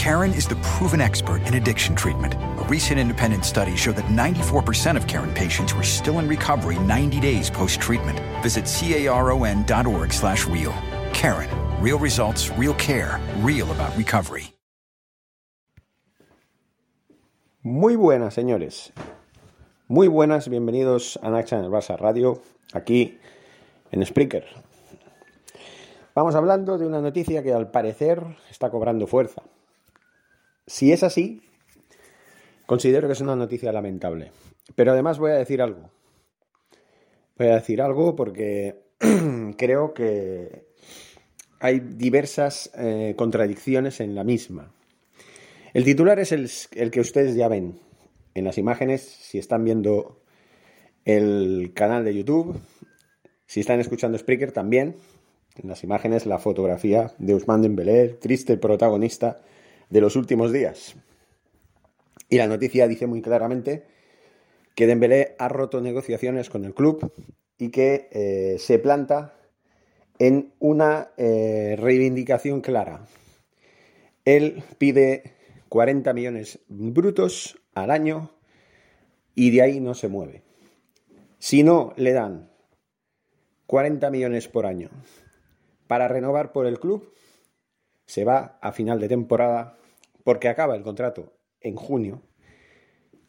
Karen is the proven expert in addiction treatment. A recent independent study showed that 94% of Karen patients were still in recovery 90 days post-treatment. Visit caron.org slash real. Karen. Real results, real care, real about recovery. Muy buenas, señores. Muy buenas, bienvenidos a Naxa en el Barça Radio, aquí en Spreaker. Vamos hablando de una noticia que al parecer está cobrando fuerza. Si es así, considero que es una noticia lamentable. Pero además voy a decir algo. Voy a decir algo porque creo que hay diversas eh, contradicciones en la misma. El titular es el, que ustedes ya ven, en las imágenes, si están viendo el canal de YouTube, si están escuchando Spreaker también, en las imágenes la fotografía de Usman Dembélé, triste protagonista de los últimos días. Y la noticia dice muy claramente que Dembélé ha roto negociaciones con el club y que eh, se planta en una eh, reivindicación clara. Él pide 40 millones brutos al año y de ahí no se mueve. Si no le dan 40 millones por año para renovar por el club, se va a final de temporada porque acaba el contrato en junio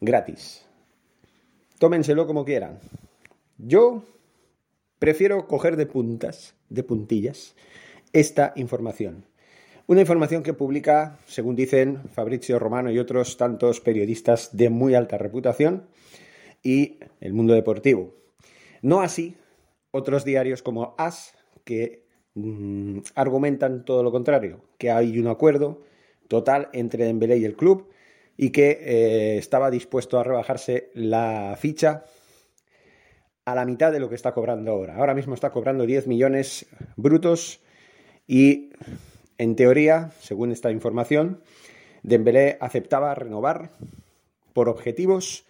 gratis. Tómenselo como quieran. Yo prefiero coger de puntas, de puntillas, esta información. Una información que publica, según dicen Fabrizio Romano y otros tantos periodistas de muy alta reputación y el mundo deportivo. No así otros diarios como AS, que mm, argumentan todo lo contrario, que hay un acuerdo total entre Dembélé y el club y que eh, estaba dispuesto a rebajarse la ficha a la mitad de lo que está cobrando ahora. Ahora mismo está cobrando 10 millones brutos y en teoría, según esta información, Dembélé aceptaba renovar por objetivos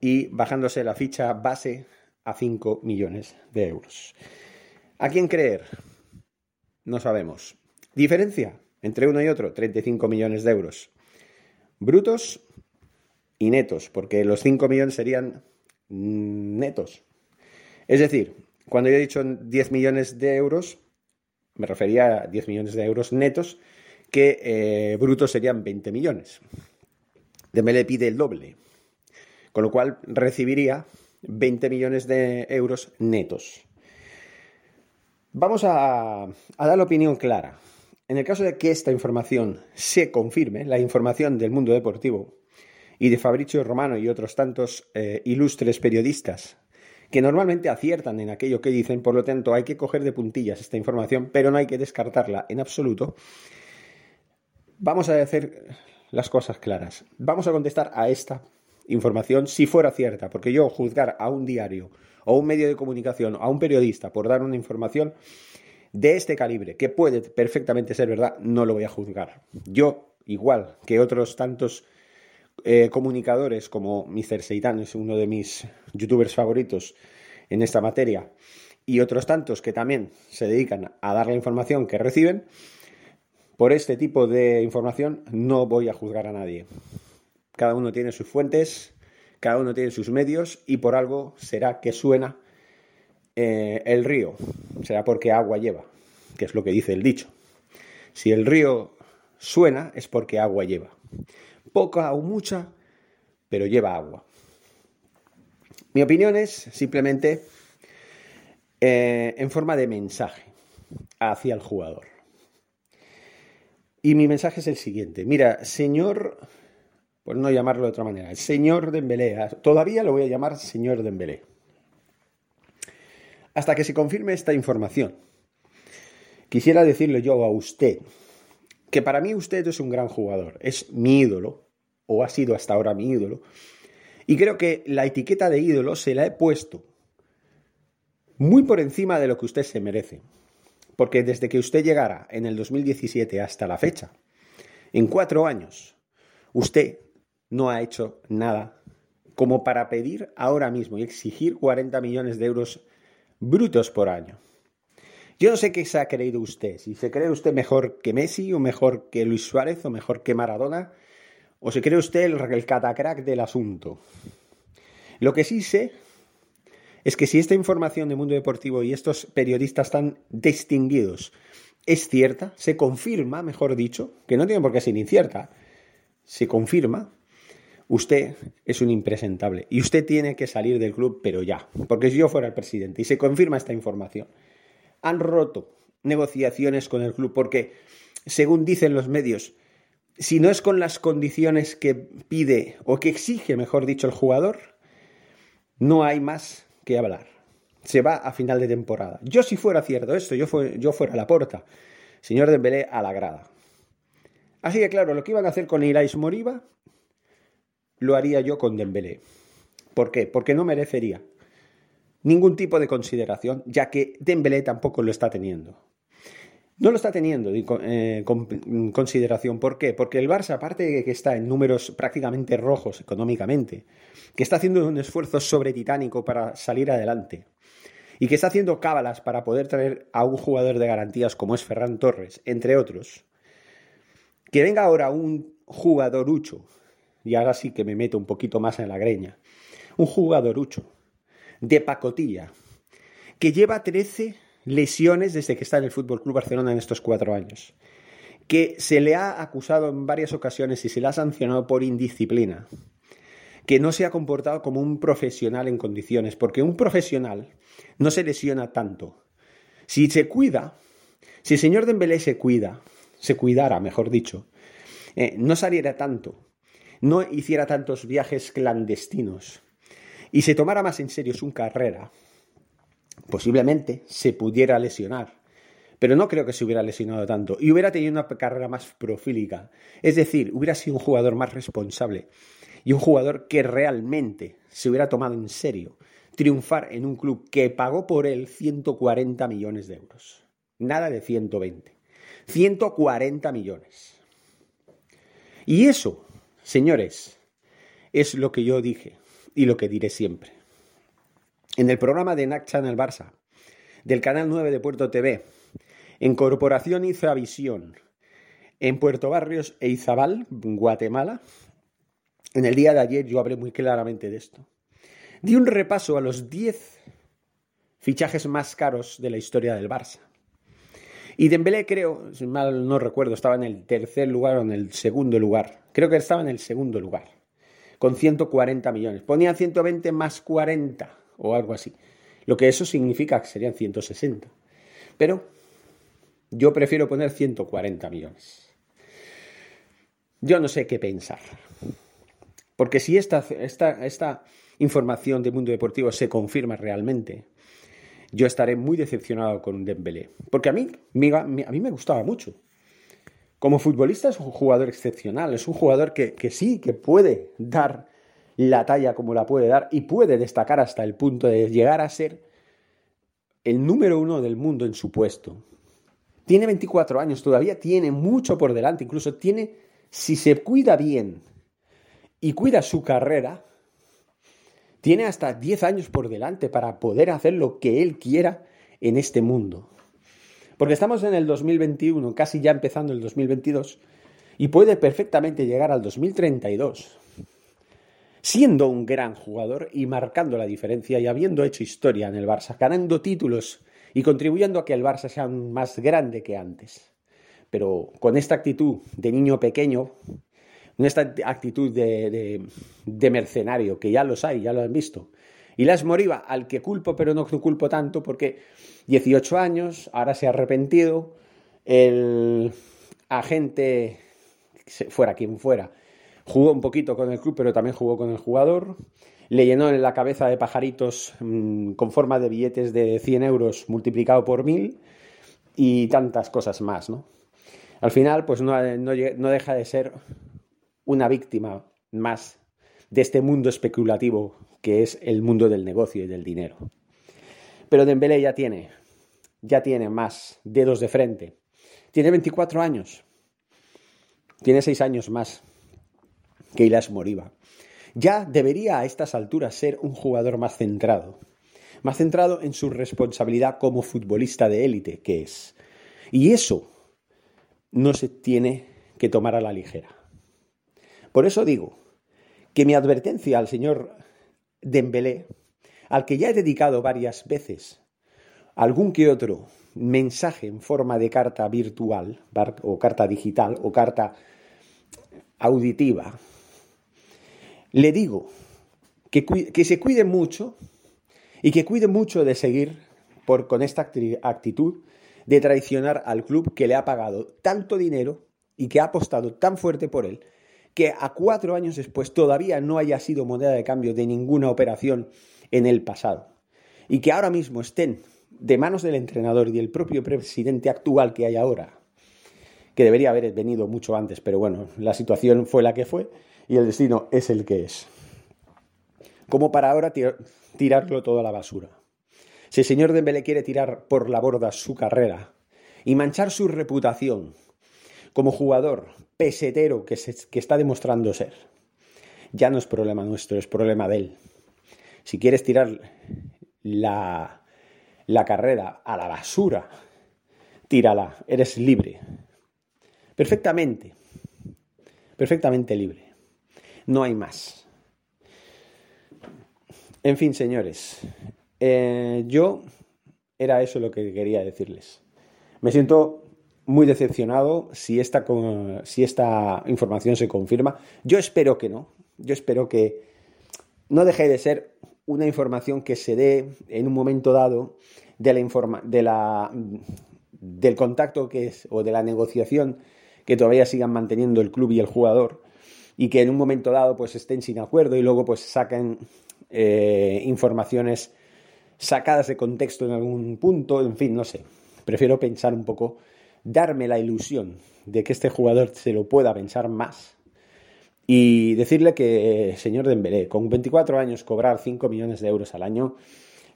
y bajándose la ficha base a 5 millones de euros. ¿A quién creer? No sabemos. Diferencia entre uno y otro, 35 millones de euros. Brutos y netos, porque los 5 millones serían netos. Es decir, cuando yo he dicho 10 millones de euros, me refería a 10 millones de euros netos, que eh, brutos serían 20 millones. le pide el doble, con lo cual recibiría 20 millones de euros netos. Vamos a, dar la opinión clara. En el caso de que esta información se confirme, la información del mundo deportivo y de Fabricio Romano y otros tantos eh, ilustres periodistas que normalmente aciertan en aquello que dicen, por lo tanto hay que coger de puntillas esta información, pero no hay que descartarla en absoluto. Vamos a hacer las cosas claras. Vamos a contestar a esta información si fuera cierta, porque yo juzgar a un diario o un medio de comunicación o a un periodista por dar una información de este calibre, que puede perfectamente ser verdad, no lo voy a juzgar. Yo, igual que otros tantos eh, comunicadores como Mr. Seitan, es uno de mis youtubers favoritos en esta materia, y otros tantos que también se dedican a dar la información que reciben, por este tipo de información no voy a juzgar a nadie. Cada uno tiene sus fuentes, cada uno tiene sus medios y por algo será que suena eh, el río, será porque agua lleva, que es lo que dice el dicho. Si el río suena es porque agua lleva poca o mucha, pero lleva agua. Mi opinión es simplemente eh, en forma de mensaje hacia el jugador. Y mi mensaje es el siguiente. Mira, señor, por no llamarlo de otra manera, el señor Dembélé, todavía lo voy a llamar señor Dembélé. Hasta que se confirme esta información, quisiera decirle yo a usted, que para mí usted es un gran jugador, es mi ídolo, o ha sido hasta ahora mi ídolo, y creo que la etiqueta de ídolo se la he puesto muy por encima de lo que usted se merece. Porque desde que usted llegara en el 2017 hasta la fecha, en cuatro años, usted no ha hecho nada como para pedir ahora mismo y exigir 40 millones de euros brutos por año. Yo no sé qué se ha creído usted, si se cree usted mejor que Messi o mejor que Luis Suárez o mejor que Maradona, o se cree usted el, el catacrack del asunto. Lo que sí sé es que si esta información de Mundo Deportivo y estos periodistas tan distinguidos es cierta, se confirma, mejor dicho, que no tiene por qué ser incierta, se confirma, usted es un impresentable y usted tiene que salir del club, pero ya, porque si yo fuera el presidente y se confirma esta información, han roto negociaciones con el club porque, según dicen los medios, si no es con las condiciones que pide o que exige, mejor dicho, el jugador, no hay más que hablar. Se va a final de temporada. Yo si fuera cierto esto, yo, yo fuera a la porta. Señor Dembélé a la grada. Así que claro, lo que iban a hacer con Irais Moriba, lo haría yo con Dembélé. ¿Por qué? Porque no merecería ningún tipo de consideración, ya que Dembélé tampoco lo está teniendo. No lo está teniendo eh, con consideración. ¿Por qué? Porque el Barça, aparte de que está en números prácticamente rojos económicamente, que está haciendo un esfuerzo sobretitánico para salir adelante y que está haciendo cábalas para poder traer a un jugador de garantías como es Ferran Torres, entre otros, que venga ahora un jugadorucho, y ahora sí que me meto un poquito más en la greña, un jugadorucho de pacotilla, que lleva 13 lesiones desde que está en el Fútbol Club Barcelona en estos cuatro años, que se le ha acusado en varias ocasiones y se le ha sancionado por indisciplina, que no se ha comportado como un profesional en condiciones, porque un profesional no se lesiona tanto. Si se cuida, si el señor Dembélé se cuida, se cuidara, mejor dicho, eh, no saliera tanto, no hiciera tantos viajes clandestinos y se tomara más en serio su carrera, posiblemente se pudiera lesionar. Pero no creo que se hubiera lesionado tanto y hubiera tenido una carrera más profílica. Es decir, hubiera sido un jugador más responsable y un jugador que realmente se hubiera tomado en serio triunfar en un club que pagó por él 140 millones de euros. Nada de 120. 140 millones. Y eso, señores, es lo que yo dije y lo que diré siempre. En el programa de NAC Channel Barça, del Canal 9 de Puerto TV, en Corporación Izavisión, en Puerto Barrios e Izabal, Guatemala, en el día de ayer yo hablé muy claramente de esto. Di un repaso a los 10 fichajes más caros de la historia del Barça. Y Dembélé creo, si mal no recuerdo, estaba en el tercer lugar o en el segundo lugar. Creo que estaba en el segundo lugar, con 140 millones. Ponía 120 más 40 o algo así. Lo que eso significa que serían 160. Pero yo prefiero poner 140 millones. Yo no sé qué pensar. Porque si esta, esta, esta información del mundo deportivo se confirma realmente, yo estaré muy decepcionado con Dembélé. Porque a mí, a mí me gustaba mucho. Como futbolista es un jugador excepcional, es un jugador que, que sí, que puede dar la talla como la puede dar y puede destacar hasta el punto de llegar a ser el número uno del mundo en su puesto. Tiene 24 años, todavía tiene mucho por delante, incluso tiene, si se cuida bien, y cuida su carrera, tiene hasta 10 años por delante para poder hacer lo que él quiera en este mundo. Porque estamos en el 2021, casi ya empezando el 2022, y puede perfectamente llegar al 2032, siendo un gran jugador y marcando la diferencia y habiendo hecho historia en el Barça, ganando títulos y contribuyendo a que el Barça sea más grande que antes. Pero con esta actitud de niño pequeño, esta actitud de, mercenario, que ya los hay, ya lo han visto. Las Moriba, al que culpo, pero no culpo tanto, porque 18 años, ahora se ha arrepentido, el agente, fuera quien fuera, jugó un poquito con el club, pero también jugó con el jugador, le llenó en la cabeza de pajaritos mm, con forma de billetes de 100 euros multiplicado por mil y tantas cosas más, ¿no? Al final, pues no, no deja de ser una víctima más de este mundo especulativo que es el mundo del negocio y del dinero. Pero Dembélé ya tiene, ya tiene más dedos de frente. Tiene 24 años. Tiene 6 años más que Ilas Moriba. Ya debería a estas alturas ser un jugador más centrado. Más centrado en su responsabilidad como futbolista de élite que es. Y eso no se tiene que tomar a la ligera. Por eso digo que mi advertencia al señor Dembélé, al que ya he dedicado varias veces algún que otro mensaje en forma de carta virtual o carta digital o carta auditiva, le digo que, que se cuide mucho y que cuide mucho de seguir por, con esta actitud de traicionar al club que le ha pagado tanto dinero y que ha apostado tan fuerte por él que a cuatro años después todavía no haya sido moneda de cambio de ninguna operación en el pasado. Y que ahora mismo estén de manos del entrenador y del propio presidente actual que hay ahora, que debería haber venido mucho antes, pero bueno, la situación fue la que fue y el destino es el que es. Como para ahora tirarlo todo a la basura. Si el señor Dembélé quiere tirar por la borda su carrera y manchar su reputación como jugador pesetero que, está demostrando ser. Ya no es problema nuestro, es problema de él. Si quieres tirar la, la carrera a la basura, tírala, eres libre. Perfectamente, perfectamente libre. No hay más. En fin, señores, eh, yo era eso lo que quería decirles. Me siento muy decepcionado si esta, si esta información se confirma. Yo espero que no. Yo espero que no deje de ser una información que se dé en un momento dado de la informa de la, del contacto que es o de la negociación que todavía sigan manteniendo el club y el jugador y que en un momento dado pues estén sin acuerdo y luego pues saquen eh, informaciones sacadas de contexto en algún punto, en fin, no sé. Prefiero pensar un poco darme la ilusión de que este jugador se lo pueda pensar más y decirle que, eh, señor Dembélé, con 24 años cobrar 5 millones de euros al año,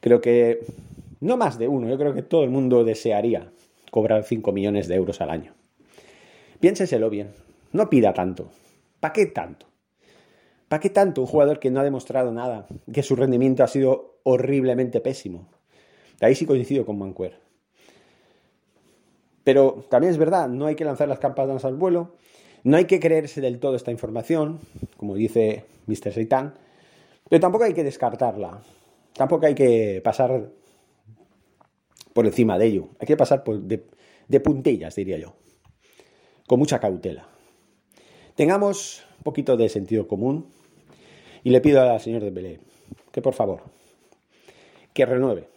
creo que no más de uno, yo creo que todo el mundo desearía cobrar 5 millones de euros al año. Piénseselo bien, no pida tanto. ¿Para qué tanto? ¿Para qué tanto un jugador que no ha demostrado nada, que su rendimiento ha sido horriblemente pésimo? Ahí sí coincido con Mancuer. Pero también es verdad, no hay que lanzar las campanas al vuelo, no hay que creerse del todo esta información, como dice Mr. Seitan, pero tampoco hay que descartarla, tampoco hay que pasar por encima de ello, hay que pasar de, de puntillas, diría yo, con mucha cautela. Tengamos un poquito de sentido común y le pido al señor de Belé que por favor, que renueve,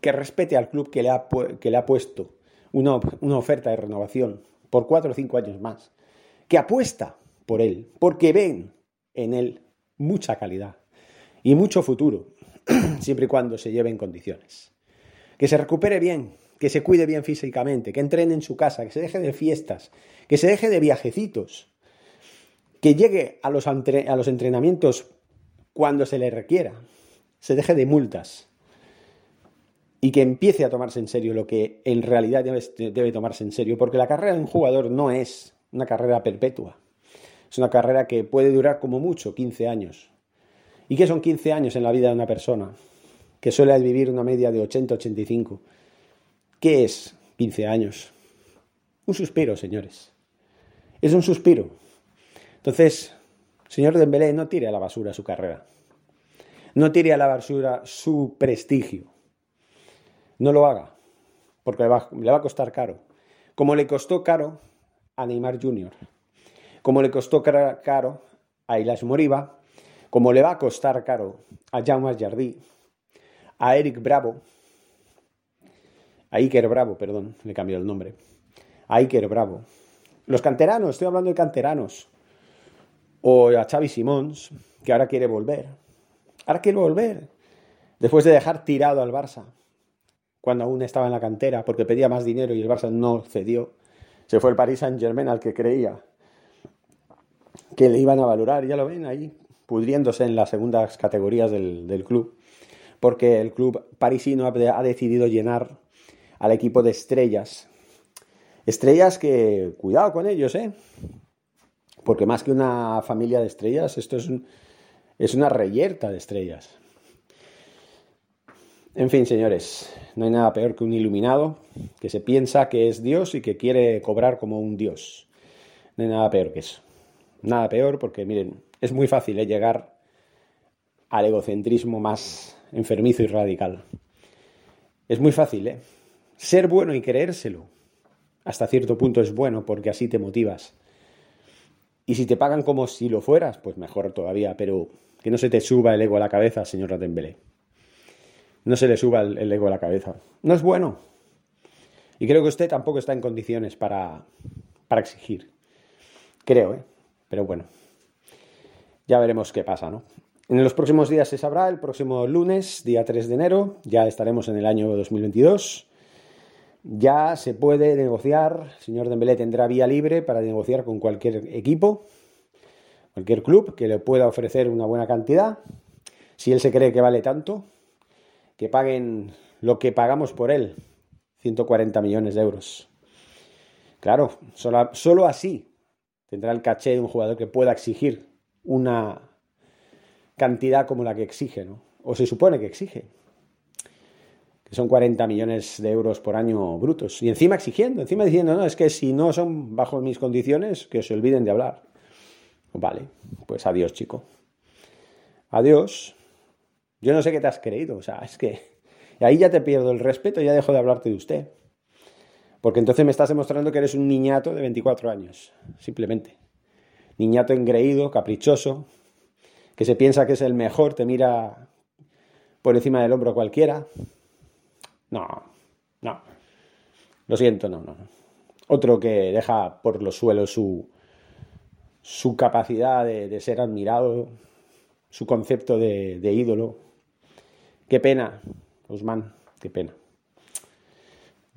que respete al club que le ha puesto una, oferta de renovación por cuatro o cinco años más, que apuesta por él, porque ven en él mucha calidad y mucho futuro, siempre y cuando se lleve en condiciones. Que se recupere bien, que se cuide bien físicamente, que entrene en su casa, que se deje de fiestas, que se deje de viajecitos, que llegue a los, a los entrenamientos cuando se le requiera, se deje de multas, y que empiece a tomarse en serio lo que en realidad debe, tomarse en serio, porque la carrera de un jugador no es una carrera perpetua, es una carrera que puede durar como mucho 15 años. ¿Y qué son 15 años en la vida de una persona? Que suele vivir una media de 80-85. ¿Qué es 15 años? Un suspiro, señores. Es un suspiro. Entonces, señor Dembélé, no tire a la basura su carrera. No tire a la basura su prestigio no lo haga, porque le va, a costar caro. Como le costó caro a Neymar Jr., como le costó caro a Ilas Moriba, como le va a costar caro a Jaume Jardí, a Eric Bravo, a Iker Bravo, perdón, le cambió el nombre, a Iker Bravo. Los canteranos, estoy hablando de canteranos. O a Xavi Simons, que ahora quiere volver. Ahora quiere volver. Después de dejar tirado al Barça cuando aún estaba en la cantera, porque pedía más dinero y el Barça no cedió. Se fue el Paris Saint Germain al que creía que le iban a valorar, ya lo ven ahí, pudriéndose en las segundas categorías del, club, porque el club parisino ha decidido llenar al equipo de estrellas. Estrellas que, cuidado con ellos, ¿eh? Porque más que una familia de estrellas, esto es, es una reyerta de estrellas. En fin, señores, no hay nada peor que un iluminado que se piensa que es Dios y que quiere cobrar como un Dios. No hay nada peor que eso. Nada peor porque, miren, es muy fácil ¿eh? llegar al egocentrismo más enfermizo y radical. Es muy fácil, ¿eh? Ser bueno y creérselo. Hasta cierto punto es bueno porque así te motivas. Y si te pagan como si lo fueras, pues mejor todavía, pero que no se te suba el ego a la cabeza, señor Ratembele. No se le suba el, ego a la cabeza. No es bueno. Y creo que usted tampoco está en condiciones para, para exigir. Creo, ¿eh? Pero bueno. Ya veremos qué pasa, ¿no? En los próximos días se sabrá, el próximo lunes, día 3 de enero, ya estaremos en el año 2022. Ya se puede negociar, el señor Dembélé tendrá vía libre para negociar con cualquier equipo, cualquier club que le pueda ofrecer una buena cantidad. Si él se cree que vale tanto, que paguen lo que pagamos por él, 140 millones de euros. Claro, solo, solo así tendrá el caché de un jugador que pueda exigir una cantidad como la que exige, ¿no? O se supone que exige que son 40 millones de euros por año brutos. Y encima exigiendo, encima diciendo, no, es que si no son bajo mis condiciones, que se olviden de hablar. Vale, pues adiós, chico. Adiós. Yo no sé qué te has creído, o sea, es que ahí ya te pierdo el respeto y ya dejo de hablarte de usted. Porque entonces me estás demostrando que eres un niñato de 24 años, simplemente. Niñato engreído, caprichoso, que se piensa que es el mejor, te mira por encima del hombro cualquiera. No, no. Lo siento, no, no. Otro que deja por los suelos su, su capacidad de, ser admirado, su concepto de, ídolo. Qué pena, Usman, qué pena.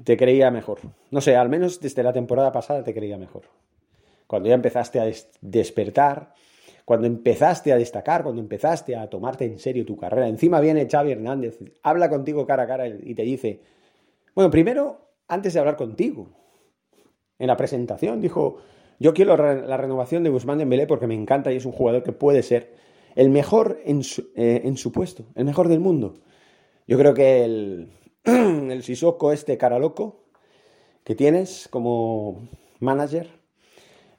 Te creía mejor. No sé, al menos desde la temporada pasada te creía mejor. Cuando ya empezaste a despertar, cuando empezaste a destacar, cuando empezaste a tomarte en serio tu carrera. Encima viene Xavi Hernández, habla contigo cara a cara y te dice, bueno, primero, antes de hablar contigo, en la presentación dijo, yo quiero la renovación de Guzmán Dembélé porque me encanta y es un jugador que puede ser el mejor en su, eh, en su puesto, el mejor del mundo. Yo creo que el, el Sissoko este cara loco que tienes como manager,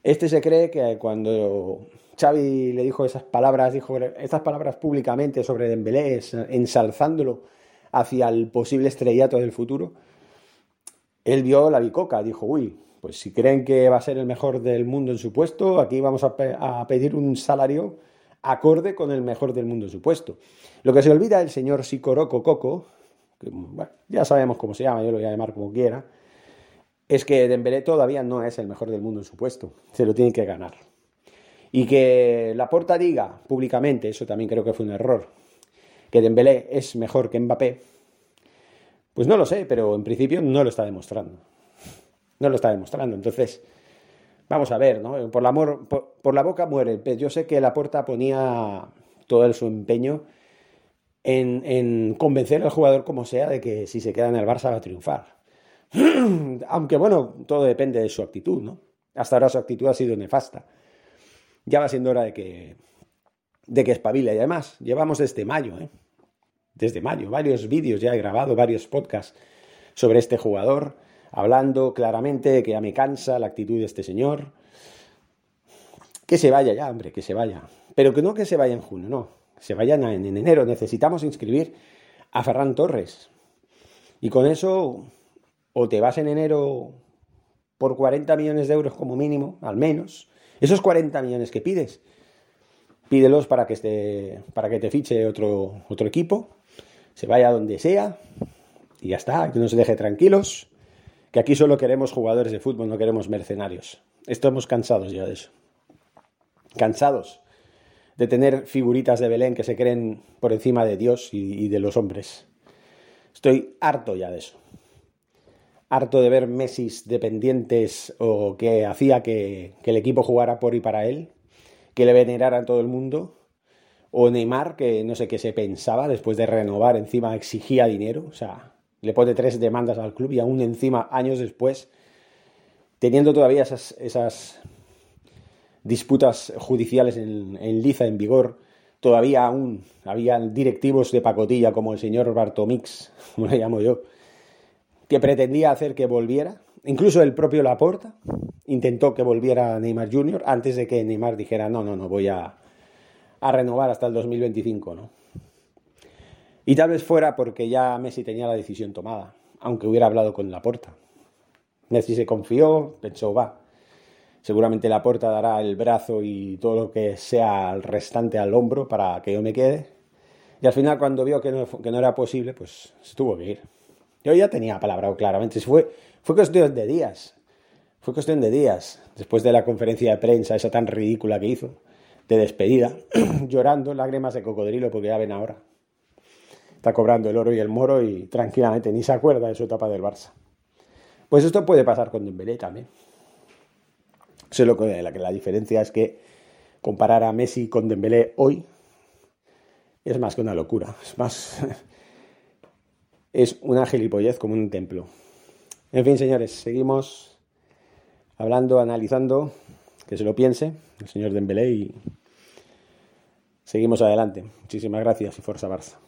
este se cree que cuando Xavi le dijo esas palabras, dijo estas palabras públicamente sobre Dembélé, ensalzándolo hacia el posible estrellato del futuro, él vio la bicoca, dijo, uy, pues si creen que va a ser el mejor del mundo en su puesto, aquí vamos a, pedir un salario acorde con el mejor del mundo en su puesto. Lo que se olvida el señor Sicoroco Coco, que ya sabemos cómo se llama, yo lo voy a llamar como quiera, es que Dembélé todavía no es el mejor del mundo en su puesto, se lo tiene que ganar. Y que la porta diga públicamente, eso también creo que fue un error, que Dembélé es mejor que Mbappé, pues no lo sé, pero en principio no lo está demostrando. No lo está demostrando. Entonces, vamos a ver, ¿no? Por la, por, la boca muere el pez. Yo sé que Laporta ponía todo su empeño en, en, convencer al jugador como sea de que si se queda en el Barça va a triunfar. Aunque bueno, todo depende de su actitud, ¿no? Hasta ahora su actitud ha sido nefasta. Ya va siendo hora de que, de que espabile. Y además, llevamos desde mayo, ¿eh? Desde mayo, varios vídeos ya he grabado, varios podcasts sobre este jugador, hablando claramente de que ya me cansa la actitud de este señor. Que se vaya ya, hombre, que se vaya. Pero que no que se vaya en junio, no. Que se vaya en enero. Necesitamos inscribir a Ferran Torres. Y con eso, o te vas en enero por 40 millones de euros como mínimo, al menos. Esos 40 millones que pides, pídelos para que, esté, para que te fiche otro, otro equipo, se vaya donde sea y ya está, que nos deje tranquilos, aquí solo queremos jugadores de fútbol, no queremos mercenarios. Estamos cansados ya de eso. Cansados de tener figuritas de Belén que se creen por encima de Dios y, de los hombres. Estoy harto ya de eso. harto de ver Messi dependientes o que hacía que, que, el equipo jugara por y para él, que le venerara a todo el mundo, o Neymar, que no sé qué se pensaba después de renovar, encima exigía dinero, o sea, le pone tres demandas al club y aún encima, años después, teniendo todavía esas, disputas judiciales en, en, liza, en vigor, todavía aún había directivos de pacotilla como el señor Bartomix, como le llamo yo, que pretendía hacer que volviera. Incluso el propio Laporta intentó que volviera Neymar Jr. antes de que Neymar dijera no, no, no, voy a, a renovar hasta el 2025, ¿no? Y tal vez fuera porque ya Messi tenía la decisión tomada, aunque hubiera hablado con Laporta. Messi se confió, pensó, va, seguramente Laporta dará el brazo y todo lo que sea al restante al hombro para que yo me quede. Y al final, cuando vio que no, era posible, pues se tuvo que ir. Yo ya tenía palabrado claramente, fue, fue cuestión de días. Fue cuestión de días, después de la conferencia de prensa, esa tan ridícula que hizo de despedida, llorando, lágrimas de cocodrilo, porque ya ven ahora. Cobrando el oro y el moro y tranquilamente ni se acuerda de su etapa del Barça. Pues esto puede pasar con Dembélé también. Solo que la, que la diferencia es que comparar a Messi con Dembélé hoy es más que una locura. Es más... es una gilipollez como un templo. En fin, señores, seguimos hablando, analizando, que se lo piense el señor Dembélé y seguimos adelante. Muchísimas gracias y fuerza Barça.